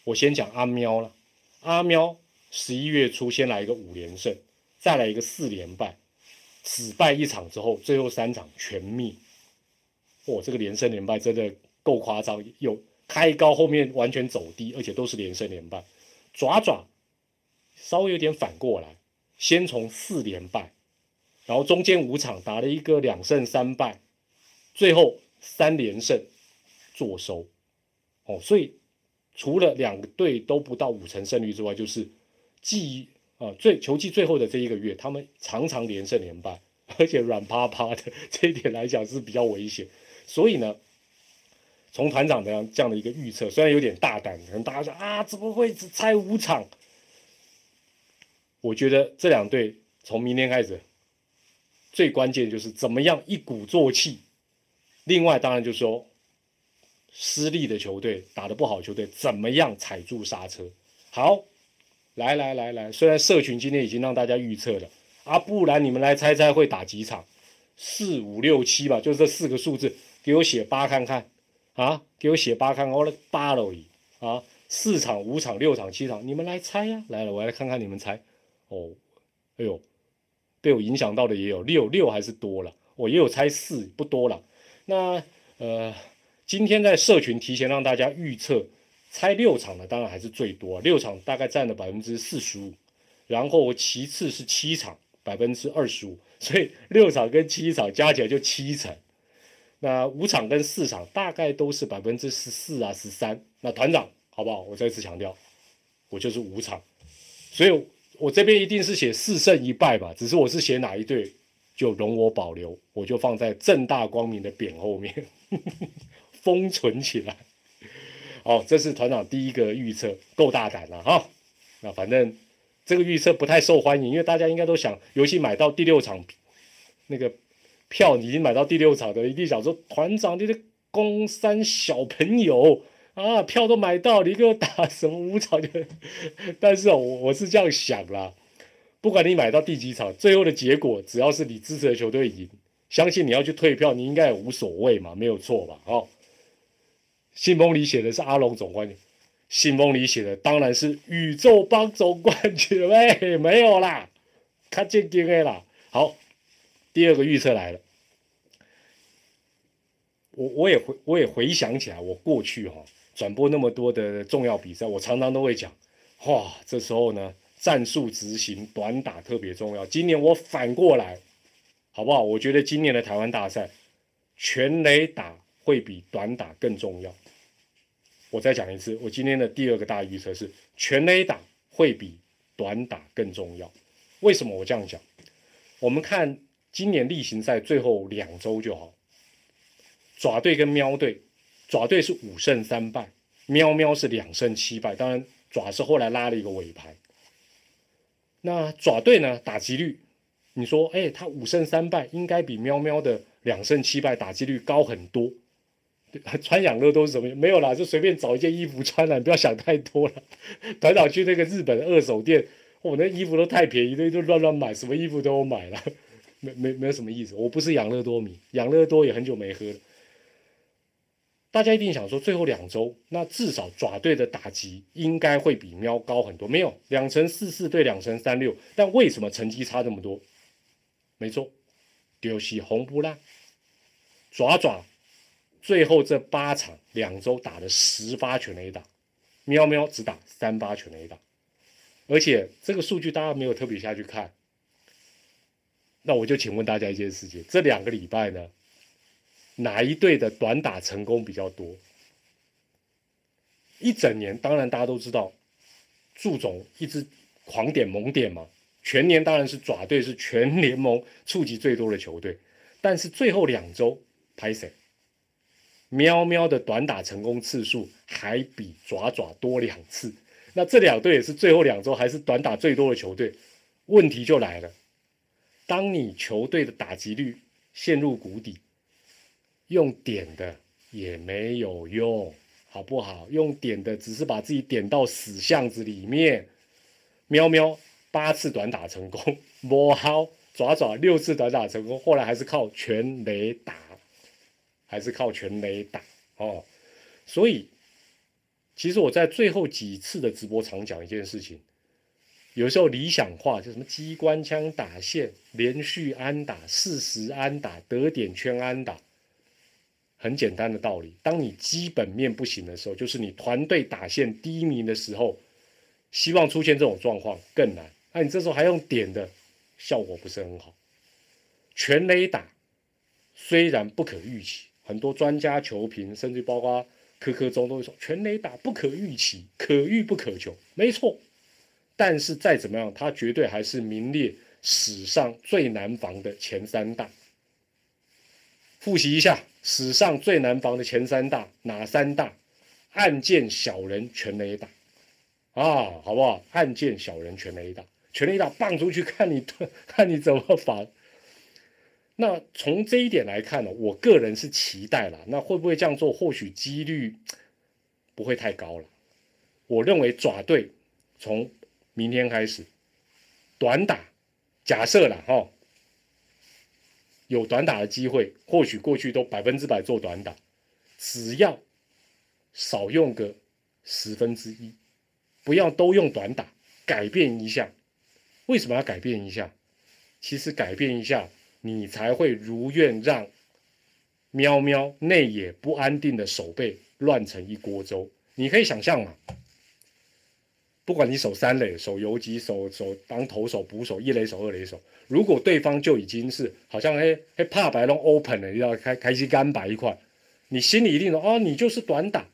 我先讲阿喵了，阿喵十一月初先来一个五连胜，再来一个四连败，只败一场之后，最后三场全灭。哇，这个连胜连败真的够夸张，有开高后面完全走低，而且都是连胜连败。爪爪稍微有点反过来，先从四连败。然后中间五场打了一个两胜三败，最后三连胜坐收，哦，所以除了两队都不到五成胜率之外，就是季啊最球季最后的这一个月，他们常常连胜连败，而且软趴趴的，这一点来讲是比较危险。所以呢，从团长这样这样的一个预测，虽然有点大胆，可能大家说啊，怎么会只猜五场？我觉得这两队从明天开始，最关键就是怎么样一鼓作气。另外，当然就是说，失利的球队打得不好，球队怎么样踩住刹车？好，来来来来，虽然社群今天已经让大家预测了，啊，不然你们来猜猜会打几场？四五六七吧，就这四个数字，给我写八看看啊，给我写八看看，我的八了已啊，四场、五场、六场、七场，你们来猜呀！来了，我来看看你们猜。哦，哎呦，被我影响到的也有六六还是多了，我也有猜四，不多了。那呃，今天在社群提前让大家预测猜六场的，当然还是最多，六场大概占了百分之四十五，然后其次是七场，百分之二十五，所以六场跟七场加起来就七成。那五场跟四场大概都是百分之十四啊十三。那团长好不好？我再次强调，我就是五场，所以。我这边一定是写四胜一败吧，只是我是写哪一队，就容我保留，我就放在正大光明的匾后面，封存起来。哦，这是团长第一个预测，够大胆了哈。那反正这个预测不太受欢迎，因为大家应该都想，尤其买到第六场那个票，你已经买到第六场的，一定想说团长你的公三小朋友。啊，票都买到，你给我打什么五场就？但是哦，我我是这样想啦，不管你买到第几场，最后的结果只要是你支持的球队赢，相信你要去退票，你应该也无所谓嘛，没有错吧？哦，信封里写的是阿龙总冠军，信封里写的当然是宇宙帮总冠军喂，没有啦，看见经的啦。好，第二个预测来了，我我也回我也回想起来，我过去哈。转播那么多的重要比赛，我常常都会讲，哇，这时候呢，战术执行短打特别重要。今年我反过来，好不好？我觉得今年的台湾大赛，全垒打会比短打更重要。我再讲一次，我今天的第二个大预测是全垒打会比短打更重要。为什么我这样讲？我们看今年例行赛最后两周就好，爪队跟喵队。爪队是五胜三败，喵喵是两胜七败。当然，爪是后来拉了一个尾盘。那爪队呢？打击率，你说，哎，他五胜三败，应该比喵喵的两胜七败打击率高很多。穿养乐多是什么？没有啦，就随便找一件衣服穿了，你不要想太多了。团长去那个日本二手店，我那衣服都太便宜，都都乱乱买，什么衣服都买了，没没没有什么意思。我不是养乐多迷，养乐多也很久没喝了。大家一定想说，最后两周，那至少爪队的打击应该会比喵高很多。没有，两成四四对两成三六，但为什么成绩差这么多？没错，就是红不烂。爪爪最后这八场两周打了十发全垒打，喵喵只打三发全垒打，而且这个数据大家没有特别下去看。那我就请问大家一件事情：这两个礼拜呢？哪一队的短打成功比较多？一整年，当然大家都知道，祝总一直狂点猛点嘛。全年当然是爪队是全联盟触及最多的球队，但是最后两周，拍谁？喵喵的短打成功次数还比爪爪多两次。那这两队也是最后两周还是短打最多的球队。问题就来了，当你球队的打击率陷入谷底。用点的也没有用，好不好？用点的只是把自己点到死巷子里面。喵喵八次短打成功，摸好爪爪六次短打成功，后来还是靠全雷打，还是靠全雷打哦。所以，其实我在最后几次的直播常讲一件事情，有时候理想化就什么机关枪打线、连续安打、四十安打、得点圈安打。很简单的道理，当你基本面不行的时候，就是你团队打线低迷的时候，希望出现这种状况更难。那你这时候还用点的，效果不是很好。全垒打虽然不可预期，很多专家球评甚至包括科科中都会说全垒打不可预期，可遇不可求，没错。但是再怎么样，他绝对还是名列史上最难防的前三大。复习一下史上最难防的前三大哪三大？暗箭小人全垒打啊，好不好？暗箭小人全垒打，全垒打棒出去看你 看你怎么防。那从这一点来看呢，我个人是期待了。那会不会这样做？或许几率不会太高了。我认为爪队从明天开始短打，假设了哈，有短打的机会，或许过去都百分之百做短打，只要少用个十分之一，不要都用短打，改变一下。为什么要改变一下？其实改变一下。你才会如愿让喵喵内野不安定的手背乱成一锅粥。你可以想象嘛，不管你守三垒、守游击、守守当投手、捕手、一垒手、二垒手，如果对方就已经是好像哎哎怕白龙 open 了，要开开机干白一块，你心里一定说哦，你就是短打，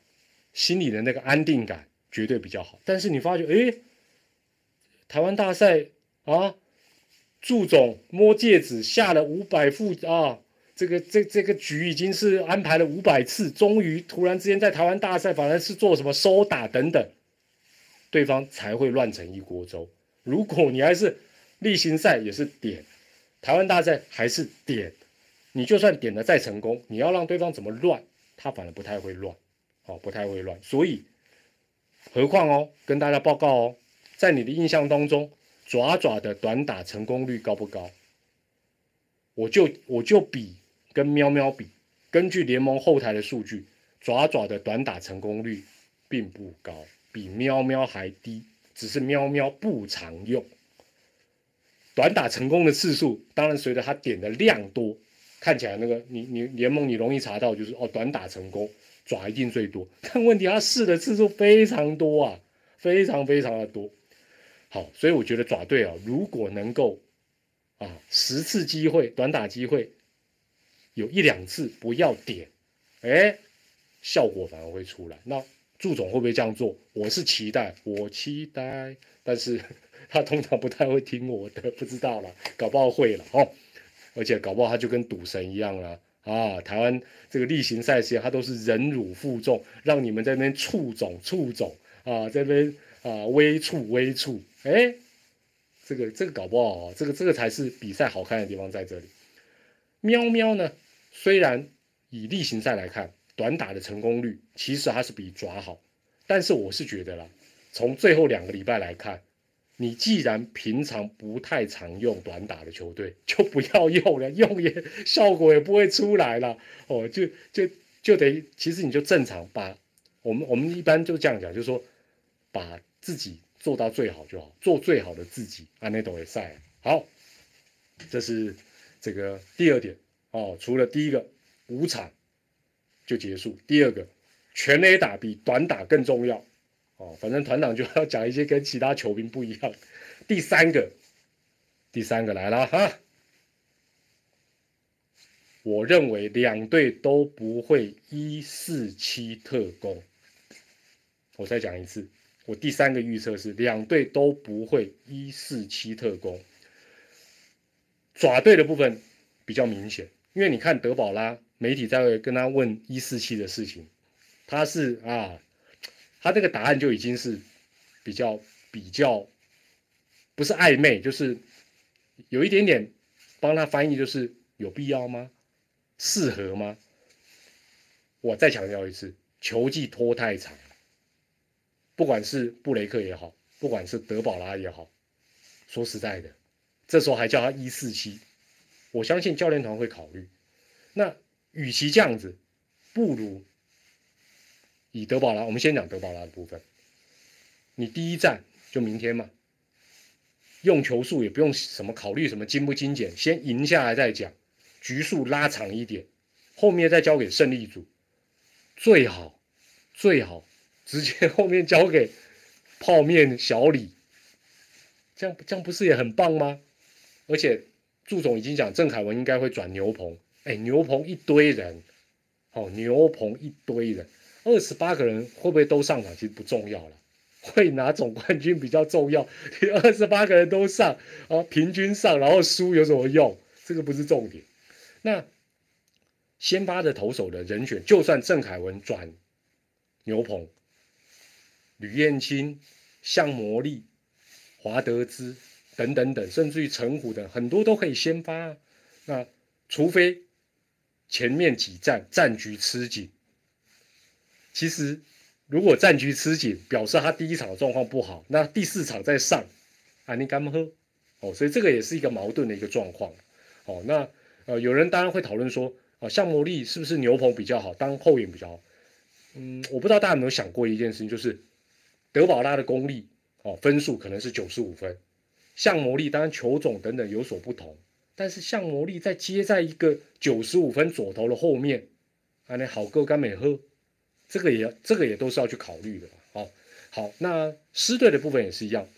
心里的那个安定感绝对比较好。但是你发觉哎，台湾大赛啊。祝总摸戒指下了五百副啊，这个这这个局已经是安排了五百次，终于突然之间在台湾大赛反而是做什么收打等等，对方才会乱成一锅粥。如果你还是例行赛也是点，台湾大赛还是点，你就算点的再成功，你要让对方怎么乱，他反而不太会乱，哦，不太会乱。所以，何况哦，跟大家报告哦，在你的印象当中。爪爪的短打成功率高不高？我就我就比跟喵喵比，根据联盟后台的数据，爪爪的短打成功率并不高，比喵喵还低。只是喵喵不常用短打成功的次数，当然随着它点的量多，看起来那个你你联盟你容易查到就是哦短打成功爪一定最多，但问题它试的次数非常多啊，非常非常的多。好，所以我觉得爪队啊，如果能够啊十次机会短打机会有一两次不要点，哎，效果反而会出来。那祝总会不会这样做？我是期待，我期待，但是 他通常不太会听我的，不知道了，搞不好会了哦。而且搞不好他就跟赌神一样了啊！台湾这个例行赛事，他都是忍辱负重，让你们在那边触总触总啊，在那边啊微促微促。哎，这个这个搞不好啊，这个这个才是比赛好看的地方在这里。喵喵呢，虽然以例行赛来看，短打的成功率其实还是比爪好，但是我是觉得啦，从最后两个礼拜来看，你既然平常不太常用短打的球队，就不要用了，用也效果也不会出来了哦，就就就得，其实你就正常把我们我们一般就这样讲，就是说把自己。做到最好就好，做最好的自己。安内斗也赛好，这是这个第二点哦。除了第一个五场就结束，第二个全垒打比短打更重要哦。反正团长就要讲一些跟其他球兵不一样。第三个，第三个来了哈。我认为两队都不会一四七特攻。我再讲一次。我第三个预测是两队都不会一四七特工，爪队的部分比较明显，因为你看德保拉媒体在跟他问一四七的事情，他是啊，他这个答案就已经是比较比较不是暧昧，就是有一点点帮他翻译，就是有必要吗？适合吗？我再强调一次，球技拖太长。不管是布雷克也好，不管是德保拉也好，说实在的，这时候还叫他一四七，我相信教练团会考虑。那与其这样子，不如以德保拉，我们先讲德保拉的部分。你第一站就明天嘛，用球数也不用什么考虑什么精不精简，先赢下来再讲，局数拉长一点，后面再交给胜利组，最好最好。直接 后面交给泡面小李，这样这样不是也很棒吗？而且祝总已经讲郑凯文应该会转牛棚，哎，牛棚一堆人，哦，牛棚一堆人，二十八个人会不会都上场其实不重要了，会拿总冠军比较重要。你二十八个人都上啊，平均上，然后输有什么用？这个不是重点。那先发的投手的人选，就算郑凯文转牛棚，吕彦青、向魔力、华德兹等等等，甚至于陈虎等，很多都可以先发。那除非前面几战战局吃紧，其实。如果战局吃紧，表示他第一场状况不好，那第四场再上，啊，你敢不喝？哦，所以这个也是一个矛盾的一个状况。哦，那呃，有人当然会讨论说，啊，向魔力是不是牛棚比较好，当后援比较好？嗯，我不知道大家有没有想过一件事情，就是德保拉的功力，哦，分数可能是九十五分，像魔力当然球种等等有所不同，但是像魔力在接在一个九十五分左投的后面，啊，那好够干美喝。这个也这个也都是要去考虑的，好，好，那狮队的部分也是一样，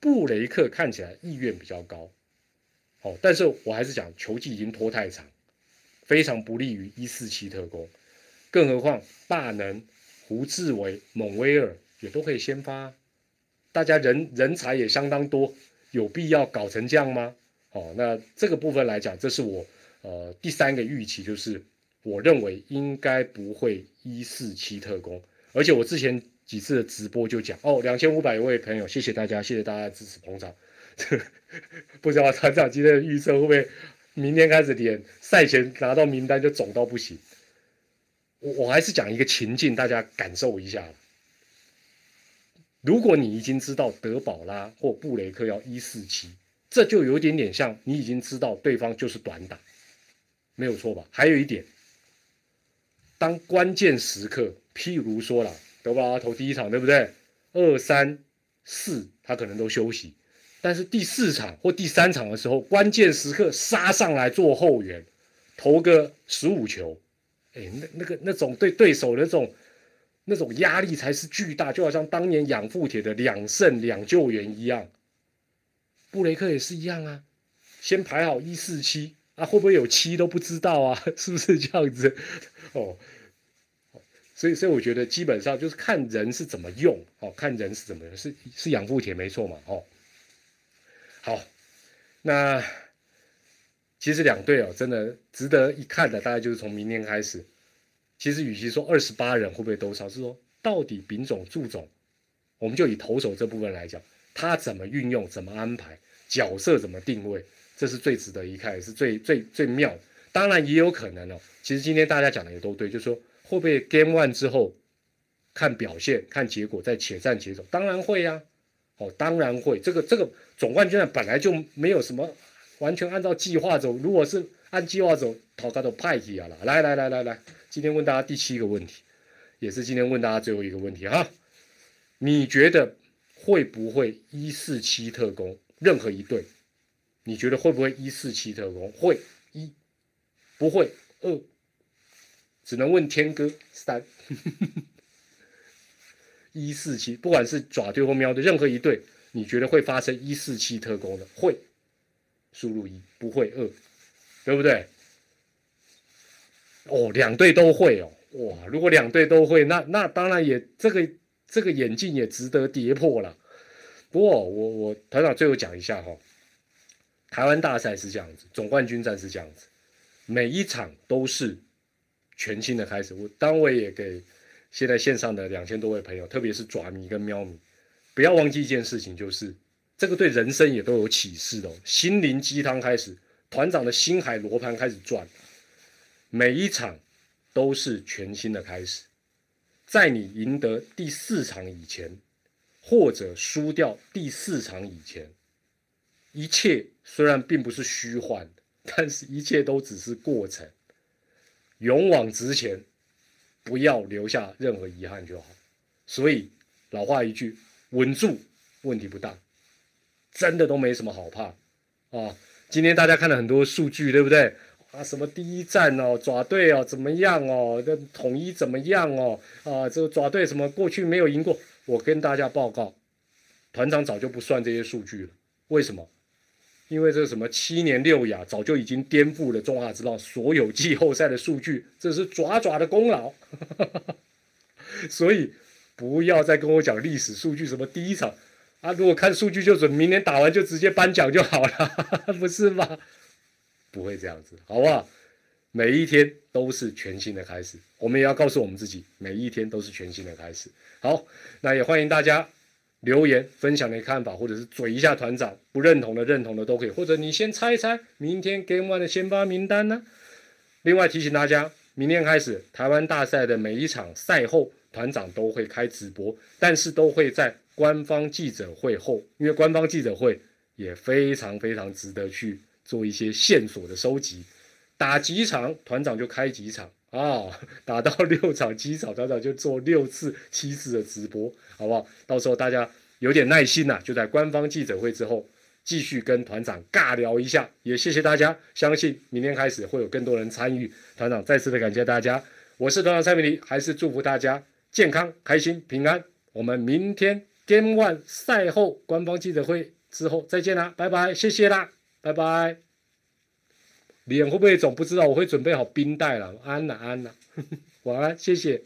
布雷克看起来意愿比较高，好，但是我还是讲球技已经拖太长，非常不利于一四七特工，更何况大能、胡志伟、蒙威尔也都可以先发，大家人人才也相当多，有必要搞成这样吗？好，那这个部分来讲，这是我呃第三个预期就是。我认为应该不会一四七特工，而且我之前几次的直播就讲哦，两千五百位朋友，谢谢大家，谢谢大家支持捧场。不知道团长今天的预测会不会明天开始连赛前拿到名单就肿到不行？我我还是讲一个情境，大家感受一下。如果你已经知道德保拉或布雷克要一四七，这就有点点像你已经知道对方就是短打，没有错吧？还有一点。当关键时刻，譬如说了，德保拉投第一场，对不对？二三四他可能都休息，但是第四场或第三场的时候，关键时刻杀上来做后援，投个十五球，哎，那那个那种对对手的那种那种压力才是巨大，就好像当年养父铁的两胜两救援一样。布雷克也是一样啊，先排好一四七啊，会不会有七都不知道啊？是不是这样子？哦，所以所以我觉得基本上就是看人是怎么用，哦，看人是怎么是是养父铁没错嘛，哦，好，那其实两队哦，真的值得一看的，大概就是从明天开始。其实与其说二十八人会不会都上，是说到底丙种祝种，我们就以投手这部分来讲，他怎么运用，怎么安排，角色怎么定位，这是最值得一看，也是最最最妙。当然也有可能哦。其实今天大家讲的也都对，就是说会不会 Game One 之后看表现、看结果再且战且走？当然会呀，哦，当然会。这个这个总冠军赛本来就没有什么完全按照计划走。如果是按计划走，陶卡都派起啊了。来来来来来，今天问大家第七个问题，也是今天问大家最后一个问题哈。你觉得会不会一四七特工任何一队？你觉得会不会一四七特工会一？不会，二只能问天哥。三 一四七，不管是爪队或喵队，任何一队，你觉得会发生一四七特工的？会，输入一，不会二，对不对？哦，两队都会哦，哇！如果两队都会，那那当然也这个这个眼镜也值得跌破了。不过我我团长最后讲一下哈，台湾大赛是这样子，总冠军战是这样子。每一场都是全新的开始。我当我也给现在线上的两千多位朋友，特别是爪迷跟喵迷，不要忘记一件事情，就是这个对人生也都有启示的。心灵鸡汤开始，团长的心海罗盘开始转。每一场都是全新的开始，在你赢得第四场以前，或者输掉第四场以前，一切虽然并不是虚幻。但是，一切都只是过程，勇往直前，不要留下任何遗憾就好。所以，老话一句，稳住，问题不大，真的都没什么好怕啊。今天大家看了很多数据，对不对？啊，什么第一站哦，爪队哦，怎么样哦？这统一怎么样哦？啊，这个爪队什么过去没有赢过？我跟大家报告，团长早就不算这些数据了。为什么？因为这什么七年六亚早就已经颠覆了中华之道所有季后赛的数据，这是爪爪的功劳。所以不要再跟我讲历史数据，什么第一场啊，如果看数据就准，明年打完就直接颁奖就好了，不是吗？不会这样子，好不好？每一天都是全新的开始，我们也要告诉我们自己，每一天都是全新的开始。好，那也欢迎大家留言分享你的看法，或者是嘴一下团长，不认同的、认同的都可以，或者你先猜一猜明天 Game One 的先发名单呢？另外提醒大家，明天开始台湾大赛的每一场赛后，团长都会开直播，但是都会在官方记者会后，因为官方记者会也非常非常值得去做一些线索的收集。打几场，团长就开几场啊！打到六场、七场，团长就做六次、七次的直播，好不好？到时候大家有点耐心呐，就在官方记者会之后继续跟团长尬聊一下。也谢谢大家，相信明天开始会有更多人参与。团长再次的感谢大家，我是团长蔡明黎，还是祝福大家健康、开心、平安。我们明天 Game One 赛后官方记者会之后再见啦，拜拜，谢谢啦，拜拜。脸会不会肿？不知道，我会准备好冰袋了。安了安了，晚安，谢谢。